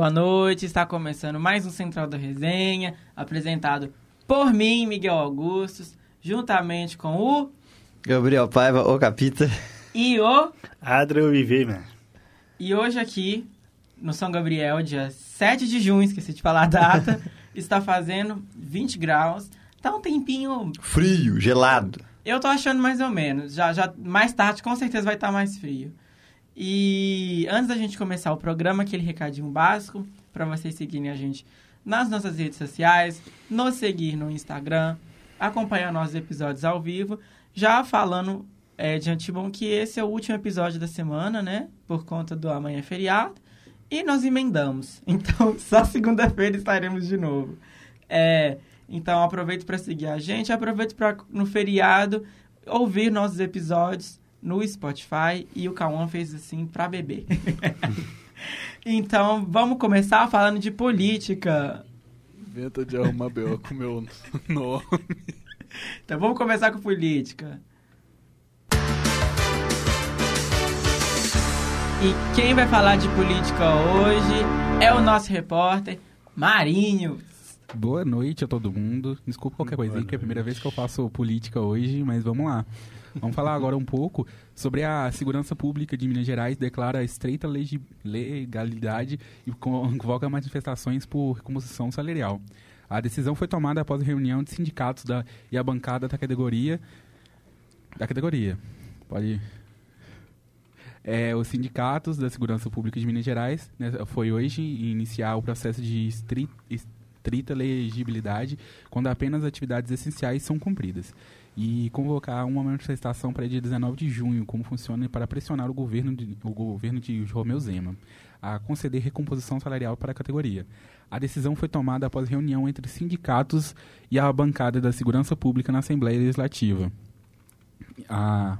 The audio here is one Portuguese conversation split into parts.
boa noite. Está começando mais um Central da Resenha, apresentado por mim, Miguel Augustos, juntamente com o Gabriel Paiva, o Capita. e o Adriel Viveira. e hoje aqui no São Gabriel, dia 7 de junho, esqueci de falar a data, está fazendo 20 graus. Tá um tempinho, Frio, gelado. eu tô achando mais ou menos. Já já mais tarde com certeza vai estar mais frio. E antes da gente começar o programa, aquele recadinho básico para vocês seguirem a gente nas nossas redes sociais, nos seguir no Instagram, acompanhar nossos episódios ao vivo, já falando é, de antemão que esse é o último episódio da semana, né? Por conta do amanhã é feriado. E nós emendamos. Então, só segunda-feira estaremos de novo. É, então, aproveito para seguir a gente, aproveito para no feriado ouvir nossos episódios no Spotify e o Cauã fez assim para beber. então, vamos começar falando de política. Inventa de arrumar B.O. com meu nome. Então, vamos começar com política. E quem vai falar de política hoje é o nosso repórter Marinho. Boa noite a todo mundo. Desculpa qualquer coisinha, que é a primeira vez que eu faço política hoje, mas vamos lá. Vamos falar agora um pouco sobre a segurança pública de Minas Gerais declara estreita legalidade e convoca manifestações por recomposição salarial. A decisão foi tomada após a reunião de sindicatos da, e a bancada da categoria. Da categoria. Pode. É, os sindicatos da Segurança Pública de Minas Gerais né, foi hoje iniciar o processo de estri- estrita legibilidade quando apenas atividades essenciais são cumpridas e convocar uma manifestação para dia 19 de junho, como funciona para pressionar o governo de, o governo de Romeu Zema a conceder recomposição salarial para a categoria. A decisão foi tomada após reunião entre sindicatos e a bancada da Segurança Pública na Assembleia Legislativa. A,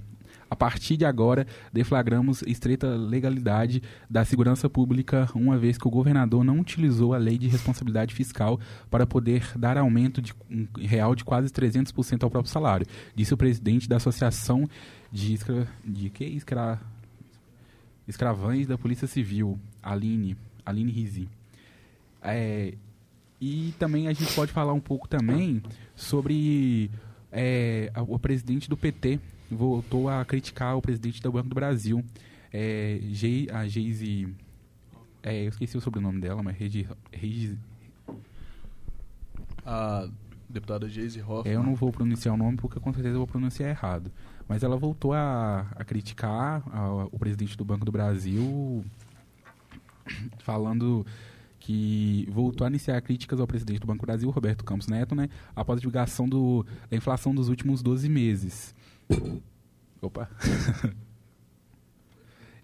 partir de agora, deflagramos estreita legalidade da segurança pública, uma vez que o governador não utilizou a lei de responsabilidade fiscal para poder dar aumento de, um real de quase 300% ao próprio salário, disse o presidente da Associação de, escra, de que? Escra, Escravães da Polícia Civil, Aline, Aline Rizi. É, e também a gente pode falar um pouco também sobre é, o presidente do PT voltou a criticar o presidente do Banco do Brasil, é, a Geise, é, eu esqueci o sobrenome dela, mas Regi, Regi, A deputada Geise Hoffmann. é, eu não vou pronunciar o nome porque com certeza eu vou pronunciar errado. Mas ela voltou a, a criticar a- o presidente do Banco do Brasil, falando que voltou a iniciar críticas ao presidente do Banco do Brasil, Roberto Campos Neto, né, após a divulgação do, da inflação dos últimos 12 meses. Opa.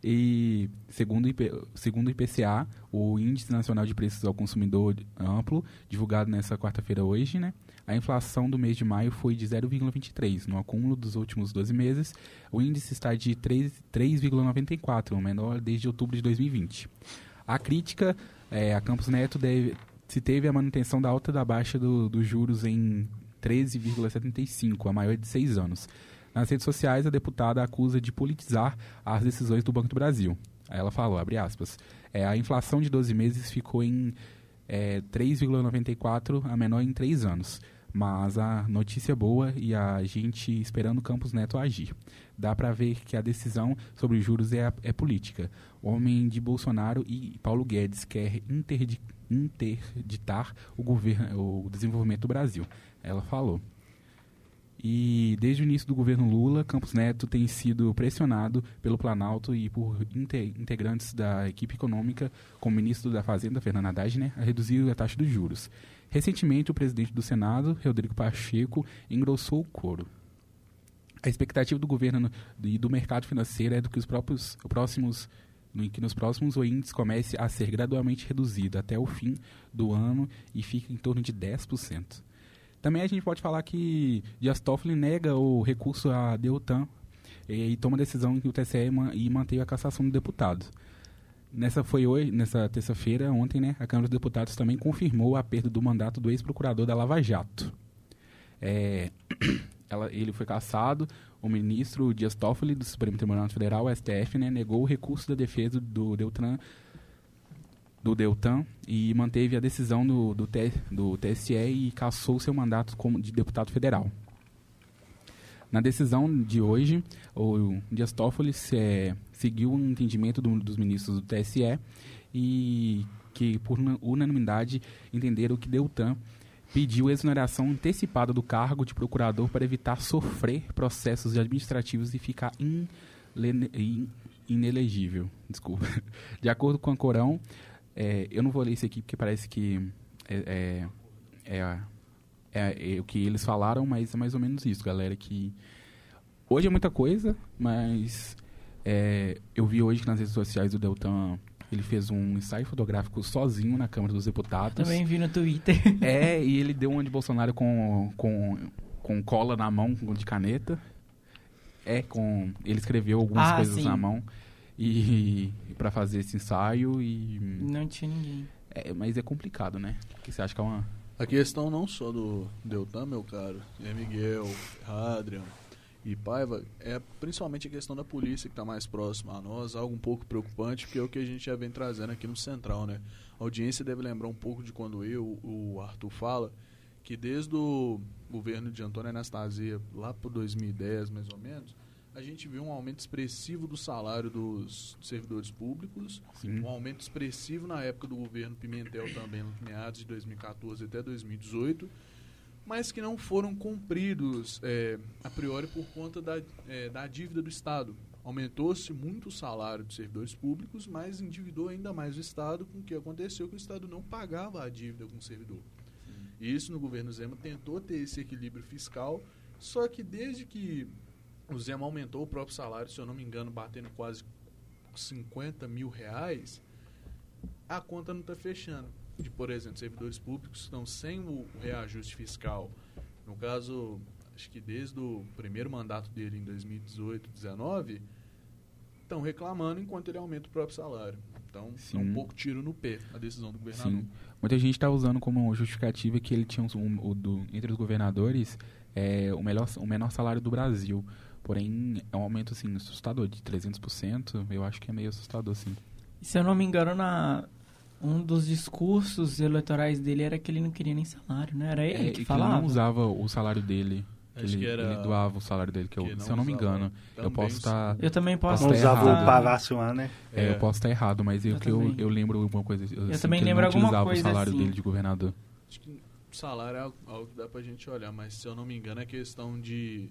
E segundo o, segundo o IPCA, o Índice Nacional de Preços ao Consumidor Amplo, divulgado nessa quarta-feira hoje, né, a inflação do mês de maio foi de 0,23. No acúmulo dos últimos 12 meses, o índice está de 3 3,94, o menor desde outubro de 2020. A crítica, é, a Campos Neto deve, se teve a manutenção da alta da baixa do- dos juros em 13,75, a maior de seis anos. Nas redes sociais, a deputada acusa de politizar as decisões do Banco do Brasil. Ela falou, abre aspas, é, a inflação de 12 meses ficou em é, 3,94, a menor em três anos. Mas a notícia é boa e a gente esperando Campos Neto agir. Dá para ver que a decisão sobre os juros é, é política. O homem de Bolsonaro e Paulo Guedes quer interdi- interditar o, governo, o desenvolvimento do Brasil. Ela falou. E desde o início do governo Lula, Campos Neto tem sido pressionado pelo Planalto e por inte- integrantes da equipe econômica, como o ministro da Fazenda, Fernando Haddad, né, a reduzir a taxa dos juros. Recentemente, o presidente do Senado, Rodrigo Pacheco, engrossou o coro. A expectativa do governo no- e do mercado financeiro é do que os próprios, os próximos que nos próximos o índice comece a ser gradualmente reduzido até o fim do ano e fique em torno de 10%. Também a gente pode falar que Dias Toffoli nega o recurso à Deltan e, e toma a decisão que o TCE ma- e mantém a cassação do deputado. Nessa foi hoje, nessa terça-feira, ontem, né, a Câmara dos Deputados também confirmou a perda do mandato do ex-procurador da Lava Jato. É, ela- ele foi cassado. O ministro Dias Toffoli do Supremo Tribunal Federal, STF, né, negou o recurso da defesa do Deltan do Deltan e manteve a decisão do, do, do TSE e cassou seu mandato como de deputado federal. Na decisão de hoje, o Dias Toffoli eh, seguiu o entendimento do- dos ministros do TSE e que, por una- unanimidade, entenderam que Deltan pediu exoneração antecipada do cargo de procurador para evitar sofrer processos administrativos e ficar inlene- in- inelegível. Desculpa. De acordo com a Corão, é, eu não vou ler isso aqui porque parece que é, é, é- é- é o que eles falaram, mas é mais ou menos isso, galera. Que hoje é muita coisa, mas é, eu vi hoje que nas redes sociais o Deltan ele fez um ensaio fotográfico sozinho na Câmara dos Deputados. Também vi no Twitter. É, e ele deu uma de Bolsonaro com, com, com cola na mão, de caneta. É, com. Ele escreveu algumas Ah, coisas sim. na mão. E, e para fazer esse ensaio e. Não tinha ninguém. É, mas é complicado, né? Porque você acha que é uma. A questão não só do Deltan, meu caro, é Miguel, Adrian e Paiva, é principalmente a questão da polícia que está mais próxima a nós, algo um pouco preocupante, porque é o que a gente já vem trazendo aqui no Central, né? A audiência deve lembrar um pouco de quando eu, o Arthur fala, que desde o governo de Antônio Anastasia, lá por 2010 mais ou menos, a gente viu um aumento expressivo do salário dos servidores públicos, Sim. um aumento expressivo na época do governo Pimentel também, no meados de 2014 até 2018, mas que não foram cumpridos é, a priori por conta da, é, da dívida do Estado. Aumentou-se muito o salário dos servidores públicos, mas endividou ainda mais o Estado, com o que aconteceu que o Estado não pagava a dívida com o servidor. E isso no governo Zema tentou ter esse equilíbrio fiscal, só que desde que o Zema aumentou o próprio salário, se eu não me engano, batendo quase 50 mil reais, a conta não está fechando. De, por exemplo, servidores públicos estão sem o reajuste fiscal. No caso, acho que desde o primeiro mandato dele em 2018, 2019, estão reclamando enquanto ele aumenta o próprio salário. Então, é um pouco tiro no pé a decisão do governador. Sim. Muita gente está usando como justificativa que ele tinha um, um- do, entre os governadores é, o, melhor, o menor salário do Brasil. Porém, é um aumento assim, assustador, de 300%. Eu acho que é meio assustador, sim. Se eu não me engano, na, um dos discursos eleitorais dele era que ele não queria nem salário, né? Era ele É, que ele falava. não usava o salário dele. ele, que era- ele doava o salário dele, que, eu, que se eu não me engano. Eu também posso estar. Eu também posso Não Posso tá usava errado. o palácio lá, né? É, eu posso estar errado, mas eu, Eu que eu, também. eu lembro alguma coisa. assim, também que ele lembro alguma coisa o salário assim. dele de governador. Acho que salário é algo- algo que dá pra gente olhar, mas se eu não me engano é questão de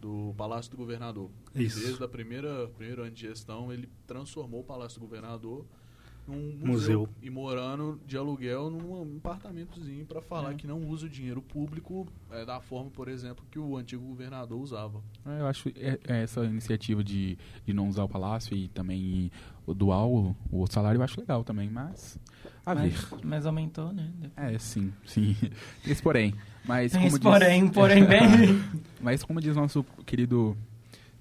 do Palácio do Governador. Isso. Desde a primeira primeiro ano de gestão, ele transformou o Palácio do Governador num museu, Museu. e morando de aluguel num apartamentozinho para falar É. que não usa o dinheiro público é, da forma, por exemplo, que o antigo governador usava. É, Eu acho é- é essa iniciativa de, de não usar o palácio e também o doar o, o salário eu acho legal também, mas a ver. mas, mas aumentou, né? É, sim, sim. Esse porém. Mas como diz, porém, porém bem. Mas como diz nosso querido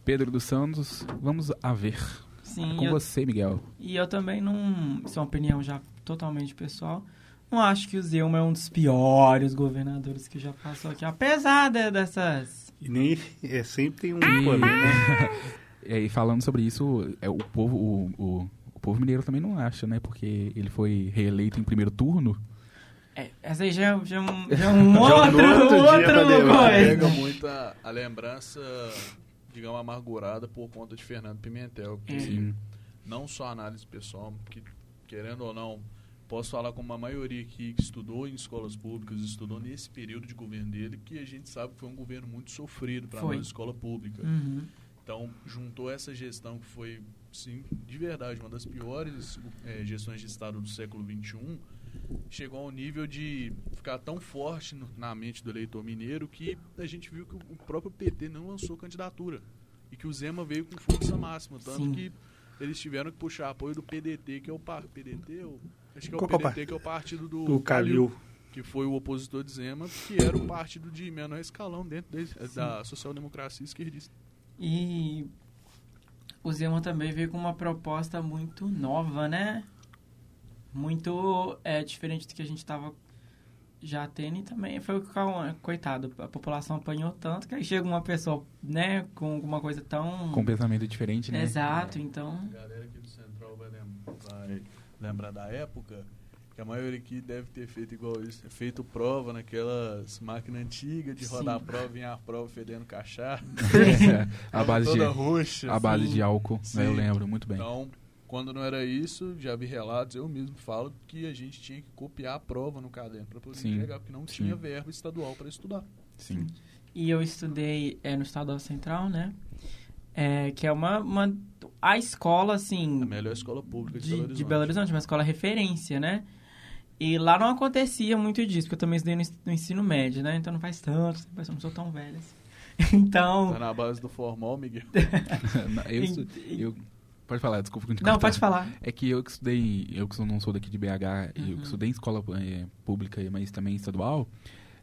Pedro dos Santos, vamos a ver. Sim, Com eu- você, Miguel. E eu também não. Isso é uma opinião já totalmente pessoal. Não acho que o Zelma é um dos piores governadores que já passou aqui. Apesar de- dessas. E nem é sempre tem um porém, né? É, E falando sobre isso, é, o povo o, o, o povo mineiro também não acha, né? Porque ele foi reeleito em primeiro turno. É, essa aí já, já, é um- já é um outro, outro dia outro debater. Pega coisa. muito a, a lembrança, digamos, amargurada por conta de Fernando Pimentel, que É. Sim. não só análise pessoal, que querendo ou não, posso falar com uma maioria aqui que estudou em escolas públicas, estudou nesse período de governo dele, que a gente sabe que foi um governo muito sofrido para nós escola pública. Uhum. Então, juntou essa gestão que foi, sim, de verdade, uma das piores eh, gestões de Estado do século XXI, chegou ao nível de ficar tão forte no- na mente do eleitor mineiro que a gente viu que o próprio PT não lançou candidatura. E que o Zema veio com força máxima. Tanto Sim. que eles tiveram que puxar apoio do PDT, que é o par PDT, ou- acho que é o Qual é PDT, que é o partido do, Do Calil. que foi o opositor de Zema, que era o partido de menor escalão dentro da- da social-democracia esquerdista. E o Zema também veio com uma proposta muito nova, né? Muito é, diferente do que a gente tava já tendo e também foi o que, o- coitado, a população apanhou tanto que aí chega uma pessoa, né, com alguma coisa tão... Com um pensamento diferente, né? Exato, então... A galera aqui do Central vai, lembrar, vai lembrar da época, que a maioria aqui deve ter feito igual isso, feito prova naquelas máquinas antigas de rodar a prova e a prova fedendo cachaça. É, a base de, toda roxa. a base assim. de álcool, né, eu lembro muito bem. Então, quando não era isso, já vi relatos, eu mesmo falo que a gente tinha que copiar a prova no caderno para poder Sim. entregar, porque não Sim. tinha verba estadual para estudar. Sim. E eu estudei é, no Estadual Central, né? É, que é uma, uma... A escola, assim... A melhor escola pública de, de, Belo de Horizonte. Belo Horizonte, uma escola referência, né? E lá não acontecia muito disso, porque eu também estudei no, ens- no ensino médio, né? Então não faz tanto, eu não sou tão velho assim. Então... Tá na base do formal, Miguel. eu, estu- eu- pode falar, desculpa. eu Não, cortar. pode falar. É que eu que estudei, eu que não sou daqui de BH, eu Uhum. que estudei em escola é, pública, mas também estadual,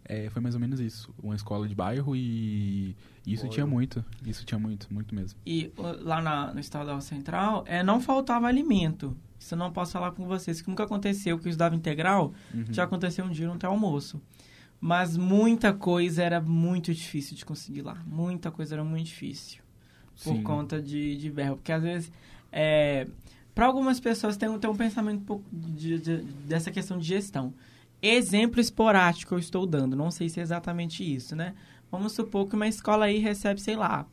é, foi mais ou menos isso. Uma escola de bairro e isso Bairro. tinha muito. Isso tinha muito, muito mesmo. E o- lá na- no Estadual Central, é, não faltava alimento. Isso eu não posso falar com vocês, que nunca aconteceu, que eu estudava integral, Uhum. já aconteceu um dia não ter almoço. Mas muita coisa era muito difícil de conseguir lá. Muita coisa era muito difícil. Por Sim. conta de, de verba. Porque às vezes, é, para algumas pessoas tem, tem um pensamento um pouco de- de- dessa questão de gestão. Exemplo esporádico eu estou dando, não sei se é exatamente isso, né? Vamos supor que uma escola aí recebe, sei lá,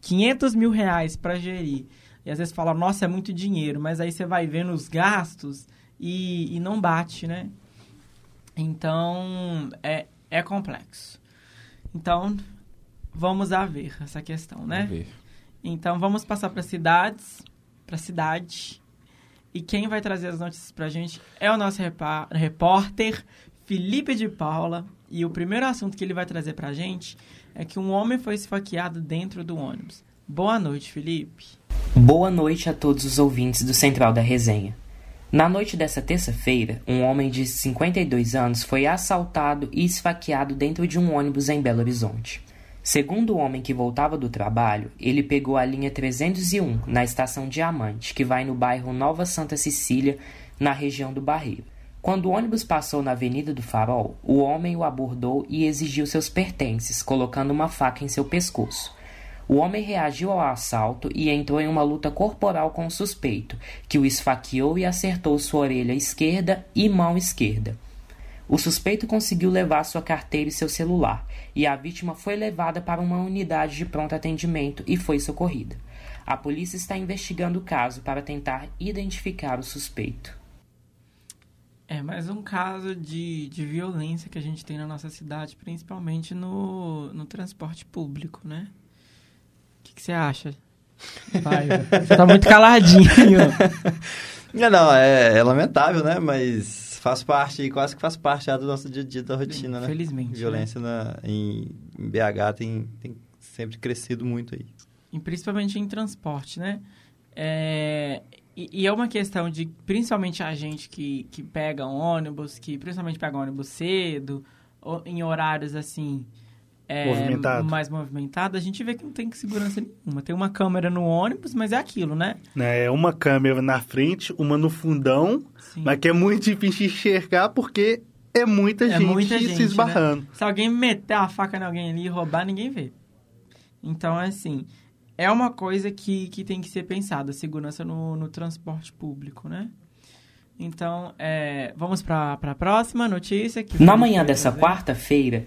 500 mil reais para gerir. E às vezes fala, nossa, é muito dinheiro, mas aí você vai vendo os gastos e, e não bate, né? Então, é, é complexo. Então, vamos a ver essa questão, né? Vamos ver. Então vamos passar para cidades, para cidade. E quem vai trazer as notícias pra gente é o nosso repórter Felipe de Paula. E o primeiro assunto que ele vai trazer pra gente é que um homem foi esfaqueado dentro do ônibus. Boa noite, Felipe. Boa noite a todos os ouvintes do Central da Resenha. Na noite dessa terça-feira, um homem de 52 anos foi assaltado e esfaqueado dentro de um ônibus em Belo Horizonte. Segundo o homem que voltava do trabalho, ele pegou a linha 301 na estação Diamante, que vai no bairro Nova Santa Cecília, na região do Barreiro. Quando o ônibus passou na Avenida do Farol, o homem o abordou e exigiu seus pertences, colocando uma faca em seu pescoço. O homem reagiu ao assalto e entrou em uma luta corporal com o suspeito, que o esfaqueou e acertou sua orelha esquerda e mão esquerda. O suspeito conseguiu levar sua carteira e seu celular, e a vítima foi levada para uma unidade de pronto atendimento e foi socorrida. A polícia está investigando o caso para tentar identificar o suspeito. É mais um caso de, de violência que a gente tem na nossa cidade, principalmente no, no transporte público, né? O que, que você acha? Vai, você tá muito caladinho. Não, não, é, é lamentável, né? Mas faz parte, quase que faz parte já do nosso dia a dia da rotina, né? Infelizmente, né? Violência na, em, em BH tem, tem sempre crescido muito aí. E principalmente em transporte, né? É, e, e é uma questão de, principalmente a gente que, que pega ônibus, que principalmente pega ônibus cedo, ou em horários assim... é, Movimentado. mais movimentado, a gente vê que não tem segurança nenhuma. Tem uma câmera no ônibus, mas é aquilo, né? Né, É uma câmera na frente, uma no fundão, Sim. mas que é muito difícil enxergar porque é muita, É gente, muita gente, se esbarrando. Se alguém meter a faca em alguém ali e roubar, ninguém vê. Então, assim, é uma coisa que, que tem que ser pensada, segurança no, no transporte público, né? Então, é, vamos para a próxima notícia. Que Na manhã dessa quarta-feira,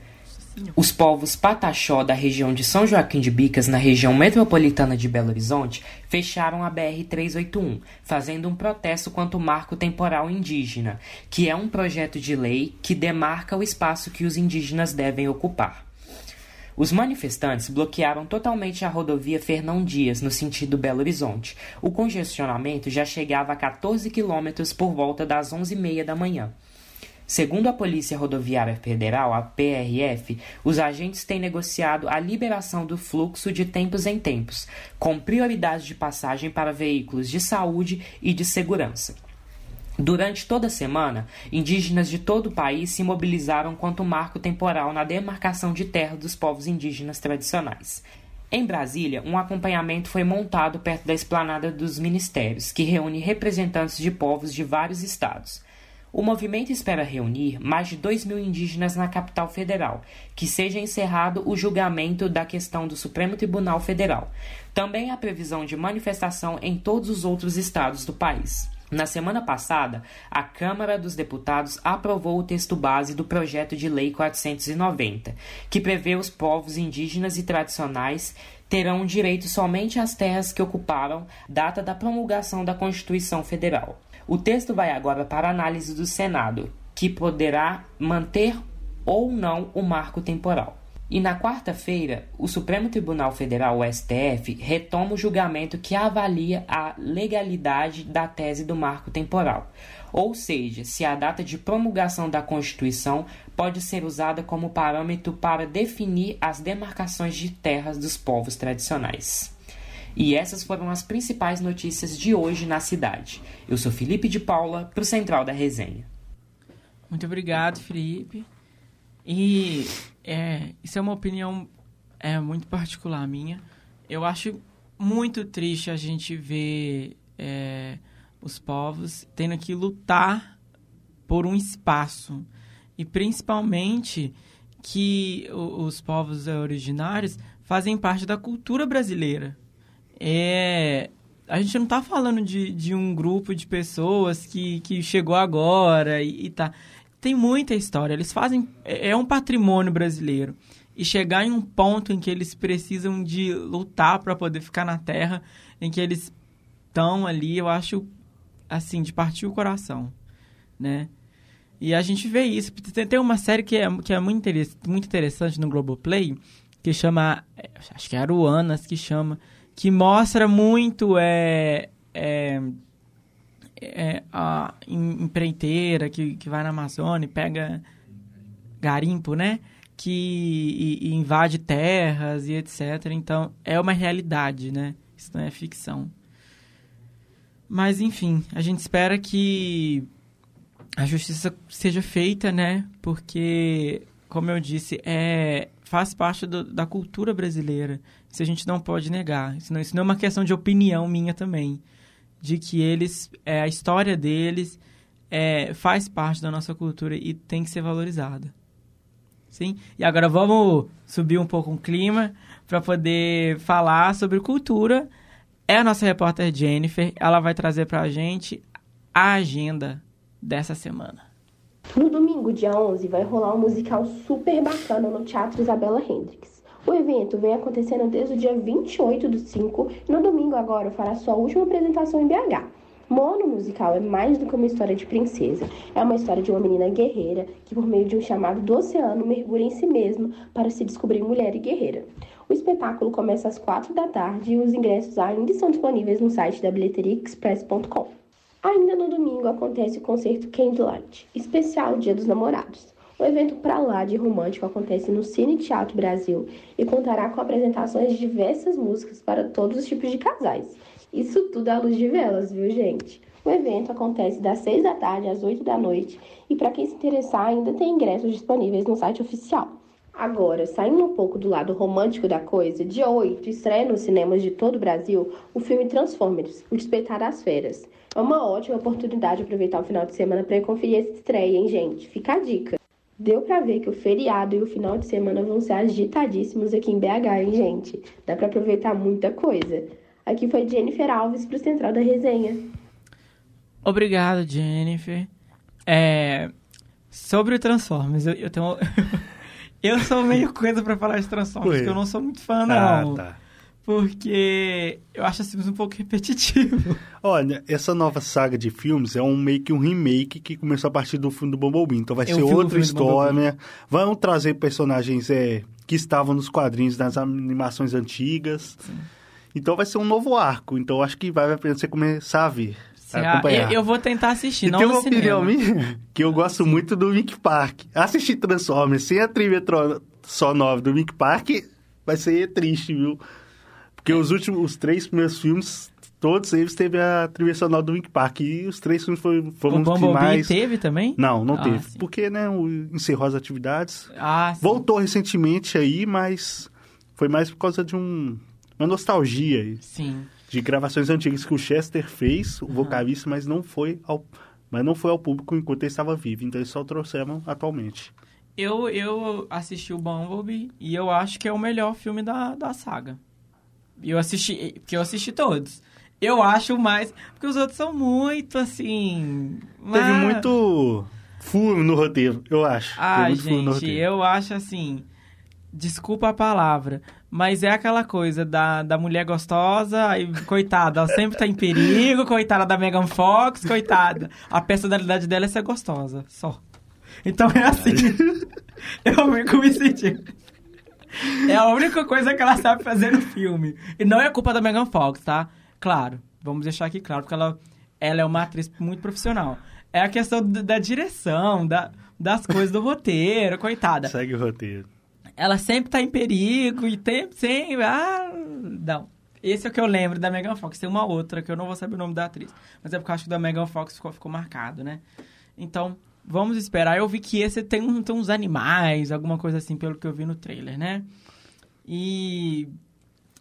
Os povos Pataxó da região de São Joaquim de Bicas, na região metropolitana de Belo Horizonte, fecharam a BR-381, fazendo um protesto quanto ao marco temporal indígena, que é um projeto de lei que demarca o espaço que os indígenas devem ocupar. Os manifestantes bloquearam totalmente a rodovia Fernão Dias, no sentido Belo Horizonte. O congestionamento já chegava a 14 quilômetros por volta das 11h30 da manhã. Segundo a Polícia Rodoviária Federal, a PRF, os agentes têm negociado a liberação do fluxo de tempos em tempos, com prioridade de passagem para veículos de saúde e de segurança. Durante toda a semana, indígenas de todo o país se mobilizaram quanto marco temporal na demarcação de terra dos povos indígenas tradicionais. Em Brasília, um acompanhamento foi montado perto da esplanada dos ministérios, que reúne representantes de povos de vários estados. O movimento espera reunir mais de 2 mil indígenas na capital federal, que seja encerrado o julgamento da questão do Supremo Tribunal Federal. Também há previsão de manifestação em todos os outros estados do país. Na semana passada, a Câmara dos Deputados aprovou o texto base do projeto de lei 490, que prevê os povos indígenas e tradicionais terão direito somente às terras que ocuparam data da promulgação da Constituição Federal. O texto vai agora para análise do Senado, que poderá manter ou não o marco temporal. E na quarta-feira, o Supremo Tribunal Federal, o STF, retoma o julgamento que avalia a legalidade da tese do marco temporal, ou seja, se a data de promulgação da Constituição pode ser usada como parâmetro para definir as demarcações de terras dos povos tradicionais. E essas foram as principais notícias de hoje na cidade. Eu sou Felipe de Paula, para o Central da Resenha. Muito obrigado, Felipe. E é, isso é uma opinião é, muito particular minha. Eu acho muito triste a gente ver é, os povos tendo que lutar por um espaço. E principalmente que os povos originários fazem parte da cultura brasileira. É, a gente não está falando de, de um grupo de pessoas que, que chegou agora e, e tá tem muita história. Eles fazem. É, é um patrimônio brasileiro. E chegar em um ponto em que eles precisam de lutar para poder ficar na terra, em que eles estão ali, eu acho, assim, de partir o coração, né? E a gente vê isso. Tem uma série que é, que é muito, muito interessante no Globoplay, que chama. Acho que é Aruanas que chama. Que mostra muito. É, é, é, a empreiteira que, que vai na Amazônia e pega garimpo, né? Que e, e invade terras e etc. Então, é uma realidade, né? Isso não é ficção. Mas, enfim, a gente espera que a justiça seja feita, né? Porque, como eu disse, é, faz parte do, da cultura brasileira. Isso a gente não pode negar. Isso não, isso não é uma questão de opinião minha também de que eles, é, a história deles é, faz parte da nossa cultura e tem que ser valorizada. Sim? E agora vamos subir um pouco o clima para poder falar sobre cultura. É a nossa repórter Jennifer, ela vai trazer para a gente a agenda dessa semana. No domingo, dia 11, vai rolar um musical super bacana no Teatro Isabela Hendricks. O evento vem acontecendo desde o dia 28 do 5 e no domingo agora fará sua última apresentação em BH. Mono musical é mais do que uma história de princesa. É uma história de uma menina guerreira que, por meio de um chamado do oceano, mergulha em si mesma para se descobrir mulher e guerreira. O espetáculo começa às 4 da tarde e os ingressos ainda estão disponíveis no site da bilheteriaexpress.com. Ainda no domingo acontece o concerto Candlelight, especial Dia dos Namorados. O evento Pra Lá de Romântico acontece no Cine Teatro Brasil e contará com apresentações de diversas músicas para todos os tipos de casais. Isso tudo à luz de velas, viu, gente? O evento acontece das 6 da tarde às 8 da noite e para quem se interessar ainda tem ingressos disponíveis no site oficial. Agora, saindo um pouco do lado romântico da coisa, dia 8 estreia nos cinemas de todo o Brasil o filme Transformers, O Despertar das Feras. É uma ótima oportunidade de aproveitar o final de semana para conferir essa estreia, hein, gente? Fica a dica! Deu para ver que o feriado e o final de semana vão ser agitadíssimos aqui em BH, hein, gente? Dá para aproveitar muita coisa. Aqui foi Jennifer Alves pro Central da Resenha. Obrigado, Jennifer. É, sobre o Transformers, eu, eu tenho. eu sou meio coisa para falar de Transformers, porque eu não sou muito fã, não. Ah, tá porque eu acho assim um pouco repetitivo. Olha, essa nova saga de filmes é um meio que um remake que começou a partir do filme do Bumblebee. Então vai ser outra história, né? Vão trazer personagens é, que estavam nos quadrinhos das animações antigas. Sim. Então vai ser um novo arco. Então acho que vai você começar a ver. Eu, eu, vou tentar assistir, e não tem uma opinião minha que eu gosto Sim. muito do Mickey Park. Assistir Transformers sem a trilha só nova do Mickey Park vai ser triste, viu? Porque os últimos, os três primeiros filmes, todos eles teve a trilha sonora do Wink Park. E os três filmes foram, foram o os que mais... teve também? Não, não ah, teve. Sim. Porque, né, encerrou as atividades. Ah, sim. Voltou recentemente aí, mas foi mais por causa de um, uma nostalgia. Sim. De gravações antigas que o Chester fez, o uhum. vocalista, mas não foi ao mas não foi ao público enquanto ele estava vivo, então eles só trouxeram atualmente. Eu, eu assisti o Bumblebee e eu acho que é o melhor filme da, da saga. Eu assisti, porque eu assisti todos. Eu acho mais. Porque os outros são muito assim. Teve mas- muito furo no roteiro, eu acho. Teve no gente, roteiro. eu acho assim. Desculpa a palavra, mas é aquela coisa da, da mulher gostosa, e coitada, ela sempre tá em perigo, coitada da Megan Fox, coitada. A personalidade dela é ser gostosa, só. Então é assim. eu fico me sentindo. É a única coisa que ela sabe fazer no filme. E não é culpa da Megan Fox, tá? Claro, vamos deixar aqui claro, porque ela, ela é uma atriz muito profissional. É a questão d- da direção, da, das coisas do roteiro, coitada. Segue o roteiro. Ela sempre tá em perigo e tem, sempre... Ah, não. Esse é o que eu lembro da Megan Fox. Tem uma outra que eu não vou saber o nome da atriz. Mas é porque eu acho que da Megan Fox ficou, ficou marcado, né? Então, vamos esperar. Eu vi que esse tem, um, tem uns animais, alguma coisa assim, pelo que eu vi no trailer, né? E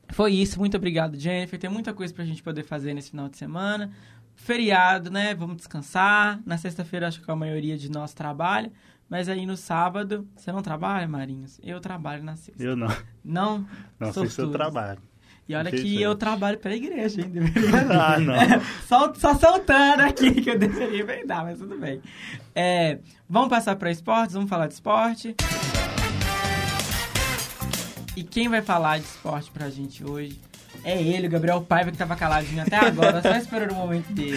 foi isso. Muito obrigado, Jennifer. Tem muita coisa pra gente poder fazer nesse final de semana. Feriado, né? Vamos descansar. Na sexta-feira, acho que a maioria de nós trabalha. Mas aí no sábado, você não trabalha, Marinhos? Eu trabalho na sexta. Eu não. Não? Não sei se eu Sortudos. trabalho. E olha que Infelizmente. eu trabalho pela igreja ainda. Ah, não. só, só soltando aqui que eu deveria inventar, mas tudo bem. É, vamos passar para esportes, vamos falar de esporte. E quem vai falar de esporte pra gente hoje é ele, o Gabriel Paiva, que tava caladinho até agora, só esperando o momento dele.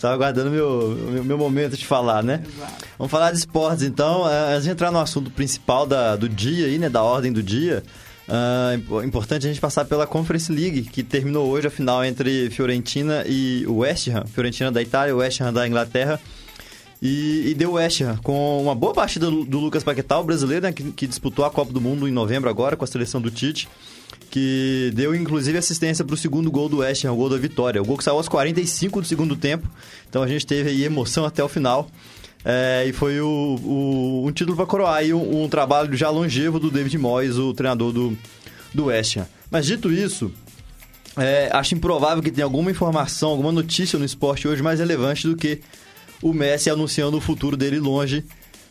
Tava aguardando meu, meu, meu momento de falar, né? Exato. Vamos falar de esportes, então. Eh, Antes de entrar no assunto principal da, do dia aí, né? Da ordem do dia. Impo- importante a gente passar pela Conference League, que terminou hoje a final entre Fiorentina e West Ham. Fiorentina da Itália West Ham da Inglaterra. E, e deu West Ham com uma boa partida do, Lucas Paquetá, o brasileiro, né, que, que disputou a Copa do Mundo em novembro agora com a seleção do Tite. Que deu inclusive assistência para o segundo gol do West Ham, o gol da vitória. O gol que saiu aos 45 do segundo tempo. Então a gente teve aí emoção até o final. É, e foi o, o- um título para coroar um, um trabalho já longevo do David Moyes, o treinador do, do West Ham. Mas dito isso, é, acho improvável que tenha alguma informação, alguma notícia no esporte hoje mais relevante do que o Messi anunciando o futuro dele longe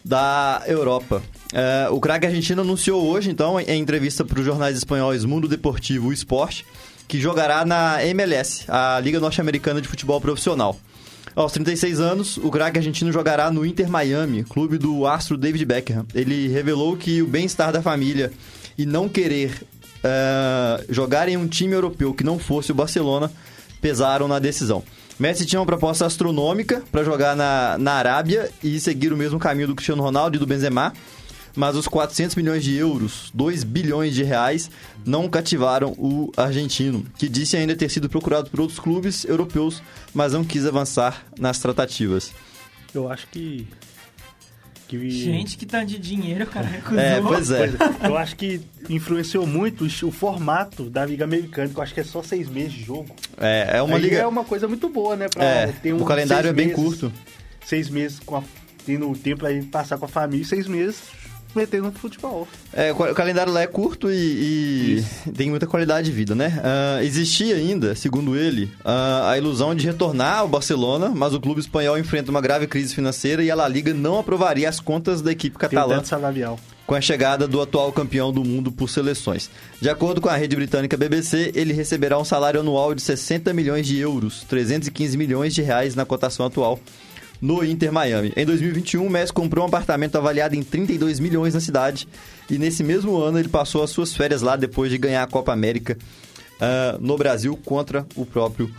da Europa. É, o craque argentino anunciou hoje, então, em entrevista para os jornais espanhóis Mundo Deportivo e Esporte, que jogará na MLS, a Liga Norte-Americana de Futebol Profissional. Aos 36 anos, o craque argentino jogará no Inter Miami, clube do astro David Beckham. Ele revelou que o bem-estar da família e não querer eh, jogar em um time europeu que não fosse o Barcelona pesaram na decisão. Messi tinha uma proposta astronômica para jogar na, na Arábia e seguir o mesmo caminho do Cristiano Ronaldo e do Benzema, mas os 400 milhões de euros, 2 bilhões de reais, não cativaram o argentino, que disse ainda ter sido procurado por outros clubes europeus, mas não quis avançar nas tratativas. Eu acho que. que Gente, que tanto de dinheiro, cara, recusou. É, pois é. Pois é, eu acho que influenciou muito o formato da Liga Americana, que eu acho que é só seis meses de jogo. É, é uma Aí liga. É uma coisa muito boa, né? Pra É, ter um o calendário é bem meses- curto. Seis meses com a, tendo tempo aí passar com a família, seis meses metendo no futebol. É, o calendário lá é curto e, e tem muita qualidade de vida, né? Ah, existia ainda, segundo ele, ah, a ilusão de retornar ao Barcelona, mas o clube espanhol enfrenta uma grave crise financeira e a La Liga não aprovaria as contas da equipe catalã salarial. com a chegada do atual campeão do mundo por seleções. De acordo com a rede britânica BBC, ele receberá um salário anual de 60 milhões de euros, 315 milhões de reais na cotação atual, no Inter Miami. Em 2021, o Messi comprou um apartamento avaliado em 32 milhões na cidade e nesse mesmo ano ele passou as suas férias lá depois de ganhar a Copa América ah, no Brasil contra o próprio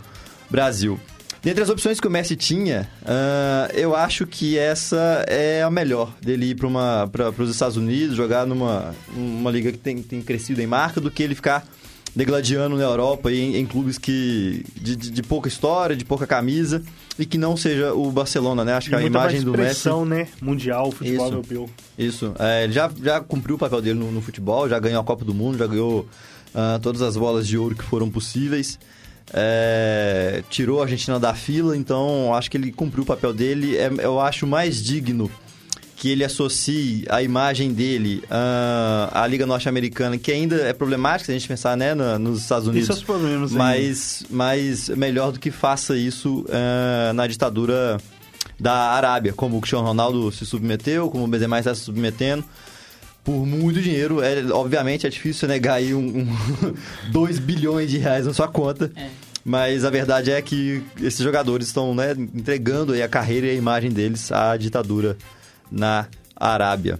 Brasil. Dentre as opções que o Messi tinha, ah, eu acho que essa é a melhor dele ir para os Estados Unidos, jogar numa uma liga que tem, tem crescido em marca, do que ele ficar degladiando na Europa e em, em clubes que de, de- de pouca história, de pouca camisa e que não seja o Barcelona, né? Acho que E a imagem do Messi né? Mundial, futebol Isso. europeu. isso. É, ele já, já cumpriu o papel dele no, no futebol, já ganhou a Copa do Mundo, já ganhou ah, todas as bolas de ouro que foram possíveis. É, tirou a Argentina da fila, então acho que ele cumpriu o papel dele. É, eu acho mais digno que ele associe a imagem dele ah, à Liga Norte-Americana, que ainda é problemática se a gente pensar né, na- nos Estados Tem Unidos seus problemas mas, mas melhor do que faça isso eh, na ditadura da Arábia, como o Cristiano Ronaldo se submeteu, como o Benzema está se submetendo. Por muito dinheiro, é, obviamente é difícil você negar aí um, 2 bilhões de reais na sua conta. É. Mas a verdade é que esses jogadores estão né, entregando a carreira e a imagem deles à ditadura na Arábia.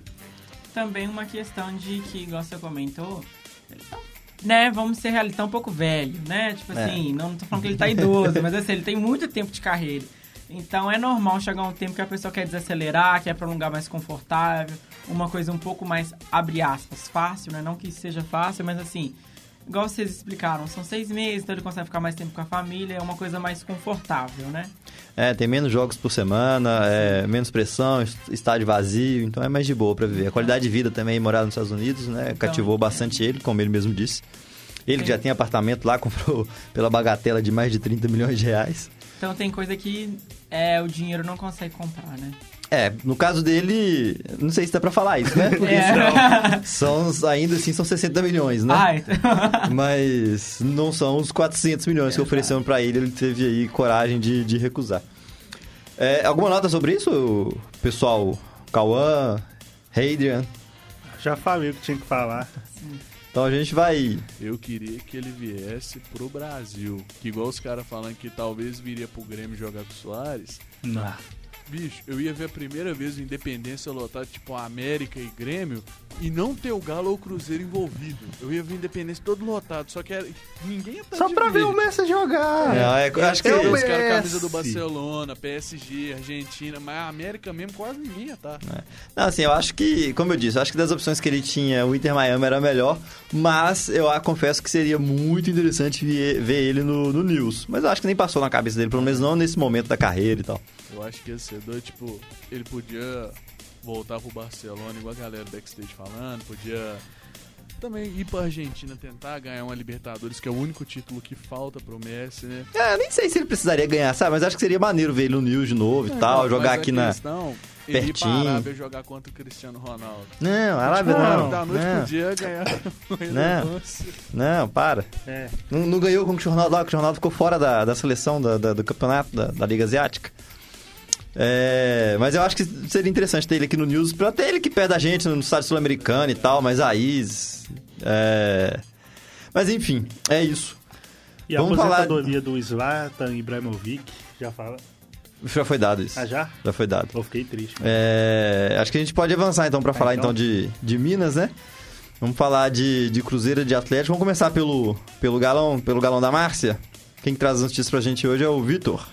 Também uma questão de que, igual você comentou, né, vamos ser realistas, tá um pouco velho, né? Tipo É. assim, não, não tô falando que ele tá idoso, mas assim, ele tem muito tempo de carreira. Então é normal chegar um tempo que a pessoa quer desacelerar, quer pra um lugar mais confortável, uma coisa um pouco mais, abre aspas, fácil, né? Não que seja fácil, mas assim, igual vocês explicaram, são seis meses, então ele consegue ficar mais tempo com a família, é uma coisa mais confortável, né? É, tem menos jogos por semana, é, menos pressão, est- estádio vazio, então é mais de boa pra viver. A qualidade de vida também, morar nos Estados Unidos, né, cativou bastante ele, como ele mesmo disse. Ele que já tem apartamento lá, comprou pela bagatela de mais de 30 milhões de reais. Então tem coisa que é, o dinheiro não consegue comprar, né? É, no caso dele, não sei se dá pra falar isso, né? Porque É. são, ainda assim, são 60 milhões, né? Ah, então... Mas não são os 400 milhões que ofereceram pra ele, ele teve aí coragem de, de recusar. É, alguma nota sobre isso, pessoal? Cauã, Hadrian? Já falei o que tinha que falar. Então a gente vai. Eu queria que ele viesse pro Brasil. Que igual os caras falando que talvez viria pro Grêmio jogar com o Soares. Não. Bicho, eu ia ver a primeira vez o Independência lotado, tipo América e Grêmio, e não ter o Galo ou o Cruzeiro envolvido. Eu ia ver o Independência todo lotado, só que era... ninguém ia estar Só de pra ver o. Messi jogar. É, eu acho que. Eu Os caras Messi. camisa do Barcelona, PSG, Argentina, mas a América mesmo quase ninguém ia tá. Não, assim, eu acho que, como eu disse, eu acho que das opções que ele tinha, o Inter Miami era melhor, mas eu ah, confesso que seria muito interessante ver, ver ele no, no News. Mas eu acho que nem passou na cabeça dele, pelo menos não nesse momento da carreira e tal. Eu acho que ser doido, tipo, ele podia voltar pro Barcelona, igual a galera backstage falando, podia também ir pra Argentina tentar ganhar uma Libertadores, que é o único título que falta pro Messi, né? É, nem sei se ele precisaria ganhar, sabe? Mas acho que seria maneiro ver ele no News de novo e tal, Não, jogar mas aqui a na. questão, ele ir pertinho. pra Arábia jogar contra o Cristiano Ronaldo. Não, Arábia Tipo, não. Da noite Não, pro dia ganhar Não. não, para. É. Não, não ganhou com o Cristiano Ronaldo lá, o Cristiano Ronaldo ficou fora da, da seleção da- da- do campeonato da, da Liga Asiática. É, mas eu acho que seria interessante ter ele aqui no News, pra ter ele que perto da gente no estádio sul-americano e tal, mas aí. É... Mas enfim, é isso. E a Vamos falar- aposentadoria do Zlatan Ibrahimovic, já fala. Já foi dado isso. Ah, já? Já foi dado. Eu fiquei triste. É, acho que a gente pode avançar então para falar então. então de, de Minas, né? Vamos falar de, de Cruzeiro de Atlético. Vamos começar pelo, pelo galão, pelo galão da Márcia. Quem que traz as notícias pra gente hoje é o Vitor.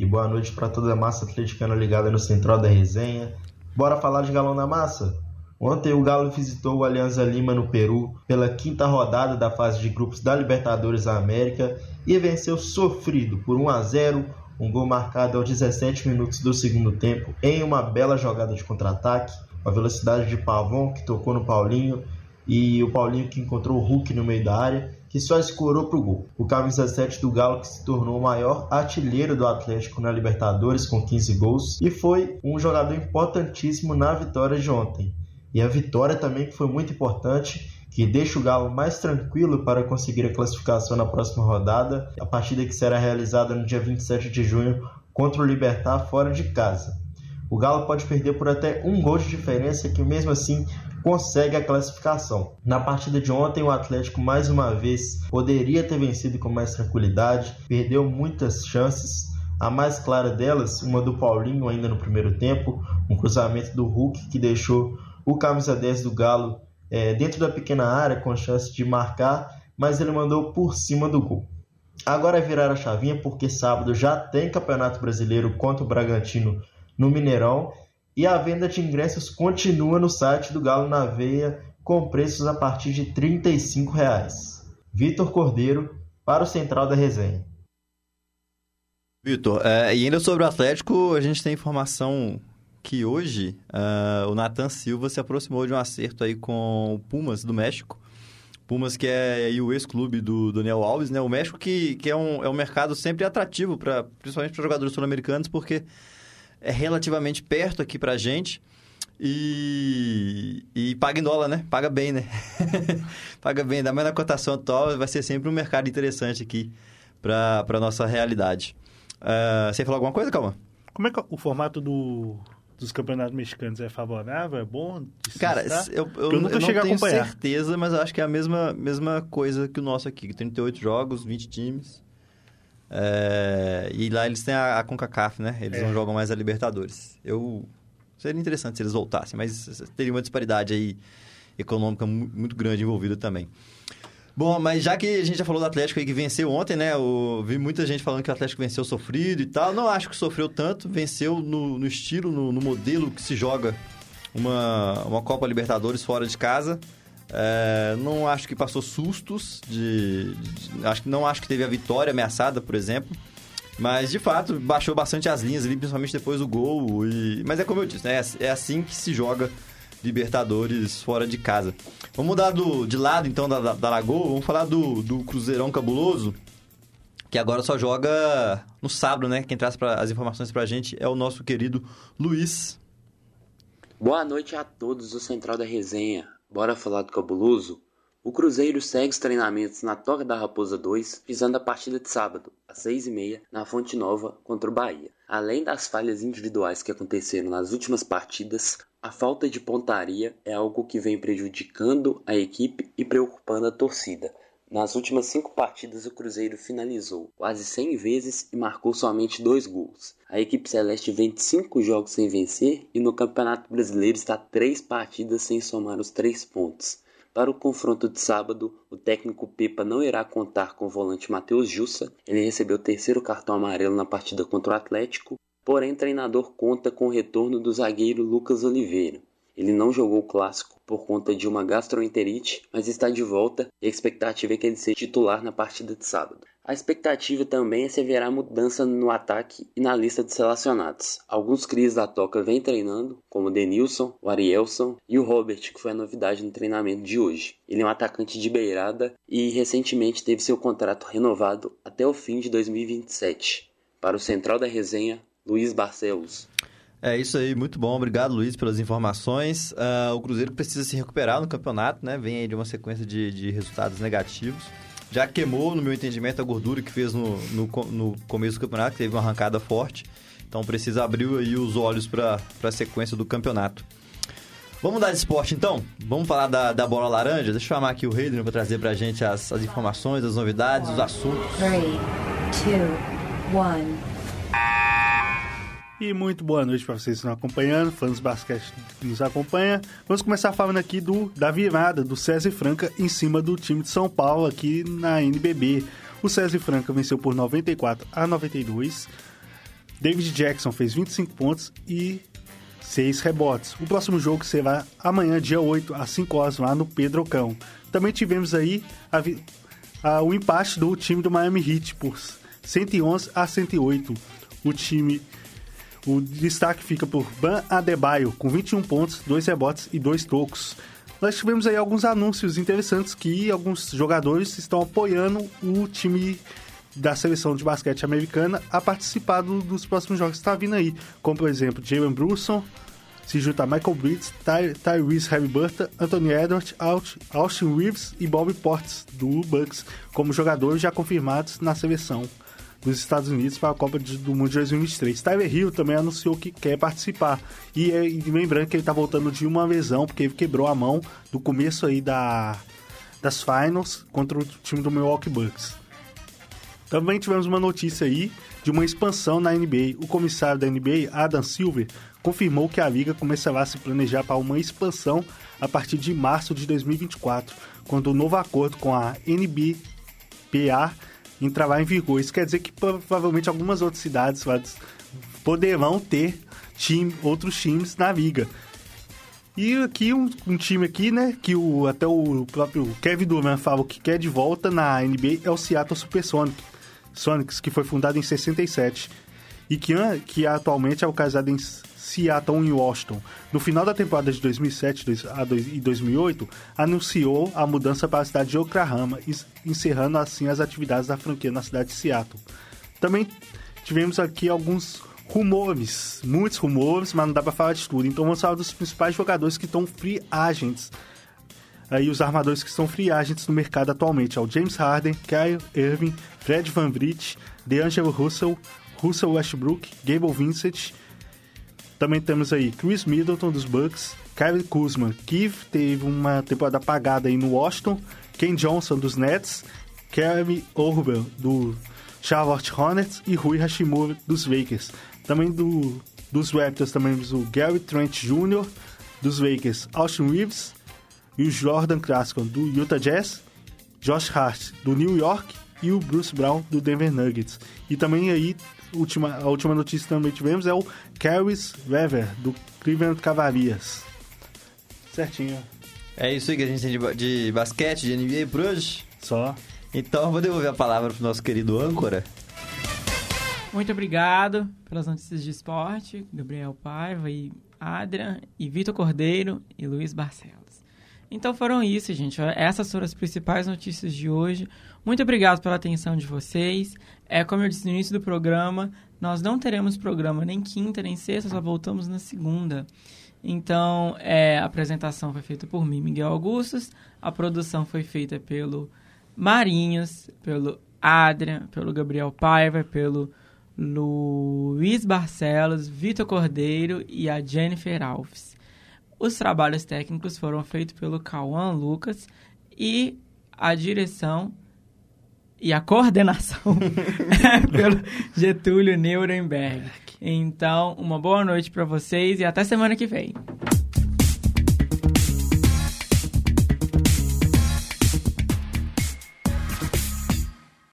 E boa noite para toda a massa atleticana ligada no Central da Resenha. Bora falar de Galão da Massa? Ontem o Galo visitou o Alianza Lima no Peru pela quinta rodada da fase de grupos da Libertadores da América e venceu sofrido por 1 a 0, um gol marcado aos 17 minutos do segundo tempo em uma bela jogada de contra-ataque, a velocidade de Pavon que tocou no Paulinho e o Paulinho que encontrou o Hulk no meio da área, que só escorou para o gol. O camisa 7 do Galo que se tornou o maior artilheiro do Atlético na Libertadores com 15 gols e foi um jogador importantíssimo na vitória de ontem. E a vitória também que foi muito importante, que deixa o Galo mais tranquilo para conseguir a classificação na próxima rodada, a partida que será realizada no dia 27 de junho contra o Libertar fora de casa. O Galo pode perder por até um gol de diferença, que mesmo assim consegue a classificação. Na partida de ontem, o Atlético mais uma vez poderia ter vencido com mais tranquilidade, perdeu muitas chances. A mais clara delas, uma do Paulinho ainda no primeiro tempo, um cruzamento do Hulk que deixou o camisa 10 do Galo é, dentro da pequena área com chance de marcar, mas ele mandou por cima do gol. Agora é virar a chavinha porque sábado já tem Campeonato Brasileiro contra o Bragantino no Mineirão e a venda de ingressos continua no site do Galo na Veia com preços a partir de 35 reais. Vitor Cordeiro para o Central da Resenha. Vitor, é, e ainda sobre o Atlético, a gente tem informação que hoje ah, o Nathan Silva se aproximou de um acerto aí com o Pumas do México. Pumas que é o ex-clube do Daniel Alves, né? O México que, que é, um, é um mercado sempre atrativo, pra, principalmente para jogadores sul-americanos, porque é relativamente perto aqui pra gente. E, e paga em dólar, né? Paga bem, né? paga bem, ainda mais na cotação atual, vai ser sempre um mercado interessante aqui para nossa realidade. Ah, você falar alguma coisa, Calma? Como é que é o formato do dos campeonatos mexicanos é favorável, é bom? Cara, eu, eu, eu, nunca eu cheguei a acompanhar. certeza, mas eu acho que é a mesma, mesma coisa que o nosso aqui. 38 jogos, 20 times. É, e lá eles têm a, a CONCACAF, né? Eles é. não jogam mais a Libertadores. Eu... Seria interessante se eles voltassem, mas teria uma disparidade aí econômica muito grande envolvida também. Bom, mas já que a gente já falou do Atlético aí que venceu ontem, né? Eu vi muita gente falando que o Atlético venceu sofrido e tal. Não acho que sofreu tanto. Venceu no, no estilo, no, no, modelo que se joga uma, uma Copa Libertadores fora de casa. É, não acho que passou sustos de, de, acho não acho que teve a vitória ameaçada, por exemplo. Mas de fato baixou bastante as linhas ali, principalmente depois do gol. E, mas é como eu disse, né? É, é assim que se joga Libertadores fora de casa. Vamos mudar do, de lado então da, da, da Lagoa, vamos falar do, do Cruzeirão Cabuloso, que agora só joga no sábado, né? Quem traz pra, as informações pra gente é o nosso querido Luiz. Boa noite a todos do Central da Resenha. Bora falar do Cabuloso? O Cruzeiro segue os treinamentos na Toca da Raposa 2, visando a partida de sábado, às 6h30, na Fonte Nova, contra o Bahia. Além das falhas individuais que aconteceram nas últimas partidas, a falta de pontaria é algo que vem prejudicando a equipe e preocupando a torcida. Nas últimas cinco partidas, o Cruzeiro finalizou quase 100 vezes e marcou somente dois gols. A equipe celeste vem cinco jogos sem vencer e no Campeonato Brasileiro está três partidas sem somar os três pontos. Para o confronto de sábado, o técnico Pepa não irá contar com o volante Matheus Jussa. Ele recebeu o terceiro cartão amarelo na partida contra o Atlético Porém, o treinador conta com o retorno do zagueiro Lucas Oliveira. Ele não jogou o clássico por conta de uma gastroenterite, mas está de volta e a expectativa é que ele seja titular na partida de sábado. A expectativa também é se haverá mudança no ataque e na lista de selecionados. Alguns crias da Toca vêm treinando, como o Denilson, o Arielson e o Robert, que foi a novidade no treinamento de hoje. Ele é um atacante de beirada e recentemente teve seu contrato renovado até o fim de 2027. Para o Central da Resenha, Luiz Barcelos. É isso aí, muito bom. Obrigado, Luiz, pelas informações. Uh, o Cruzeiro precisa se recuperar no campeonato, né? Vem aí de uma sequência de, de resultados negativos. Já queimou, no meu entendimento, a gordura que fez no, no, no começo do campeonato, teve uma arrancada forte. Então precisa abrir aí os olhos para a sequência do campeonato. Vamos mudar de esporte então? Vamos falar da, da bola laranja? Deixa eu chamar aqui o Reidner para trazer para a gente as, as informações, as novidades, os assuntos. 3, 2, 1. E muito boa noite para vocês que estão acompanhando, fãs do basquete que nos acompanha. Vamos começar falando aqui do, da virada do César Franca em cima do time de São Paulo aqui na NBB. O César Franca venceu por 94 a 92. David Jackson fez 25 pontos e 6 rebotes. O próximo jogo será amanhã, dia 8, às 5 horas, lá no Pedrocão. Também tivemos aí a, a, o empate do time do Miami Heat por 111 a 108. O time o destaque fica por Ban Adebayo, com 21 pontos, 2 rebotes e 2 tocos. Nós tivemos aí alguns anúncios interessantes que alguns jogadores estão apoiando o time da seleção de basquete americana a participar do, dos próximos jogos que está vindo aí, como por exemplo Jalen Brunson, se junta Michael Bridges, Ty, Tyrese Halliburton, Anthony Edwards, Austin Reeves e Bobby Portis do Bucks como jogadores já confirmados na seleção dos Estados Unidos para a Copa do Mundo de 2023. Tyler Hill também anunciou que quer participar. E, é, lembrando que ele está voltando de uma lesão, porque ele quebrou a mão do começo aí da, das finals contra o time do Milwaukee Bucks. Também tivemos uma notícia aí de uma expansão na NBA. O comissário da NBA, Adam Silver, confirmou que a liga começará a se planejar para uma expansão a partir de março de 2024, quando o novo acordo com a NBPA entrar em vigor. Isso quer dizer que provavelmente algumas outras cidades poderão ter time, outros times na liga. E aqui um, um, time aqui, né, que o, até o próprio Kevin Durant falou que quer de volta na NBA é o Seattle Supersonics, Sonics, que foi fundado em 67 e que, que atualmente é o casado em Seattle e Washington. No final da temporada de 2007 e 2008, anunciou a mudança para a cidade de Oklahoma, encerrando assim as atividades da franquia na cidade de Seattle. Também tivemos aqui alguns rumores, muitos rumores, mas não dá para falar de tudo. Então vamos falar dos principais jogadores que estão free agents. Aí os armadores que estão free agents no mercado atualmente é o James Harden, Kyle Irving, Fred Van Vliet, DeAngelo Russell, Russell Westbrook, Gable Vincent Também temos aí Chris Middleton dos Bucks, Kevin Kuzma, que teve uma temporada apagada aí no Washington, Ken Johnson dos Nets, Kevin Orban do Charlotte Hornets e Rui Hashimura dos Lakers. Também do, dos Raptors também temos o Gary Trent Jr. dos Lakers, Austin Reeves e o Jordan Clarkson do Utah Jazz, Josh Hart do New York e o Bruce Brown do Denver Nuggets. E também aí última, a última notícia que também tivemos é o Caris Weber do Cleveland Cavaliers. Certinho. É isso aí que a gente tem de, de basquete, de NBA por hoje? Só. Então eu vou devolver a palavra pro nosso querido âncora. Muito obrigado pelas notícias de esporte, Gabriel Paiva e Adrian, e Vitor Cordeiro e Luiz Barcelos. Então foram isso, gente. Essas foram as principais notícias de hoje. Muito obrigado pela atenção de vocês. É como eu disse no início do programa, nós não teremos programa nem quinta nem sexta, só voltamos na segunda. Então, é, a apresentação foi feita por mim, Miguel Augustos. A produção foi feita pelo Marinhos, pelo Adrian, pelo Gabriel Paiva, pelo Luiz Barcelos, Vitor Cordeiro e a Jennifer Alves. Os trabalhos técnicos foram feitos pelo Cauã Lucas e a direção e a coordenação é pelo Getúlio Nuremberg. Então, uma boa noite para vocês e até semana que vem.